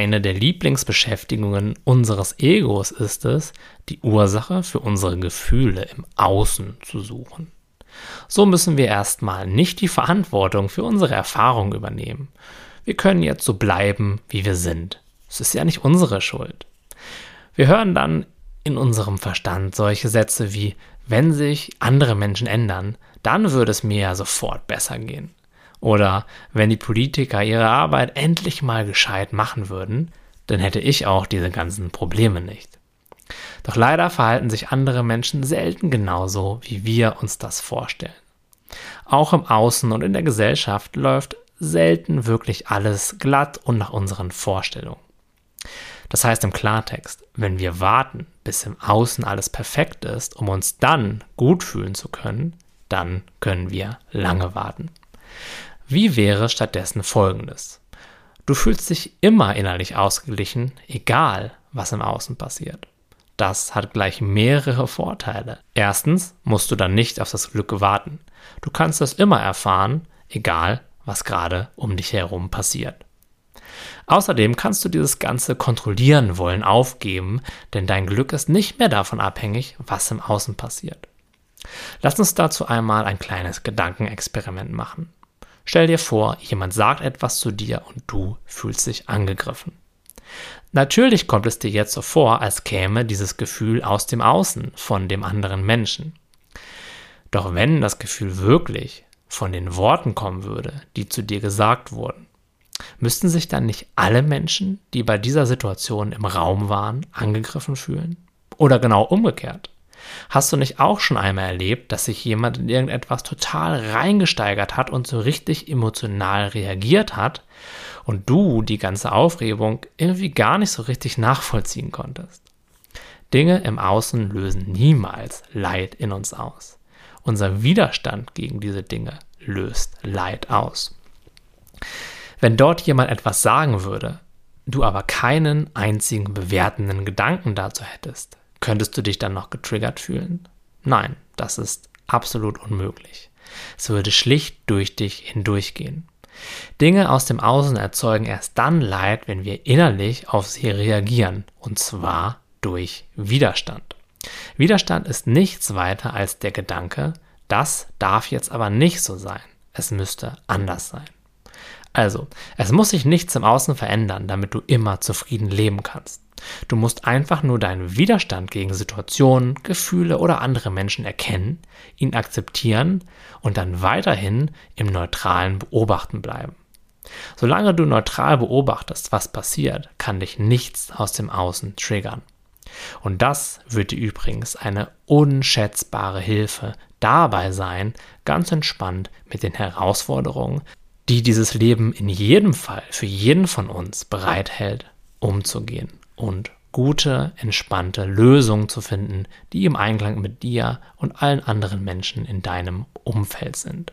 eine der Lieblingsbeschäftigungen unseres Egos ist es, die Ursache für unsere Gefühle im Außen zu suchen. So müssen wir erstmal nicht die Verantwortung für unsere Erfahrung übernehmen. Wir können jetzt so bleiben, wie wir sind. Es ist ja nicht unsere Schuld. Wir hören dann in unserem Verstand solche Sätze wie, wenn sich andere Menschen ändern, dann würde es mir ja sofort besser gehen. Oder wenn die Politiker ihre Arbeit endlich mal gescheit machen würden, dann hätte ich auch diese ganzen Probleme nicht. Doch leider verhalten sich andere Menschen selten genauso, wie wir uns das vorstellen. Auch im Außen und in der Gesellschaft läuft selten wirklich alles glatt und nach unseren Vorstellungen. Das heißt im Klartext, wenn wir warten, bis im Außen alles perfekt ist, um uns dann gut fühlen zu können, dann können wir lange warten. Wie wäre stattdessen Folgendes? Du fühlst dich immer innerlich ausgeglichen, egal was im Außen passiert. Das hat gleich mehrere Vorteile. Erstens musst du dann nicht auf das Glück warten. Du kannst es immer erfahren, egal was gerade um dich herum passiert. Außerdem kannst du dieses ganze Kontrollieren wollen aufgeben, denn dein Glück ist nicht mehr davon abhängig, was im Außen passiert. Lass uns dazu einmal ein kleines Gedankenexperiment machen. Stell dir vor, jemand sagt etwas zu dir und du fühlst dich angegriffen. Natürlich kommt es dir jetzt so vor, als käme dieses Gefühl aus dem Außen, von dem anderen Menschen. Doch wenn das Gefühl wirklich von den Worten kommen würde, die zu dir gesagt wurden, müssten sich dann nicht alle Menschen, die bei dieser Situation im Raum waren, angegriffen fühlen? Oder genau umgekehrt? Hast du nicht auch schon einmal erlebt, dass sich jemand in irgendetwas total reingesteigert hat und so richtig emotional reagiert hat und du die ganze Aufregung irgendwie gar nicht so richtig nachvollziehen konntest? Dinge im Außen lösen niemals Leid in uns aus. Unser Widerstand gegen diese Dinge löst Leid aus. Wenn dort jemand etwas sagen würde, du aber keinen einzigen bewertenden Gedanken dazu hättest, Könntest du dich dann noch getriggert fühlen? Nein, das ist absolut unmöglich. Es würde schlicht durch dich hindurchgehen. Dinge aus dem Außen erzeugen erst dann Leid, wenn wir innerlich auf sie reagieren, und zwar durch Widerstand. Widerstand ist nichts weiter als der Gedanke, das darf jetzt aber nicht so sein, es müsste anders sein. Also, es muss sich nichts im Außen verändern, damit du immer zufrieden leben kannst. Du musst einfach nur deinen Widerstand gegen Situationen, Gefühle oder andere Menschen erkennen, ihn akzeptieren und dann weiterhin im neutralen Beobachten bleiben. Solange du neutral beobachtest, was passiert, kann dich nichts aus dem Außen triggern. Und das wird dir übrigens eine unschätzbare Hilfe dabei sein, ganz entspannt mit den Herausforderungen, die dieses Leben in jedem Fall für jeden von uns bereithält, umzugehen und gute, entspannte Lösungen zu finden, die im Einklang mit dir und allen anderen Menschen in deinem Umfeld sind.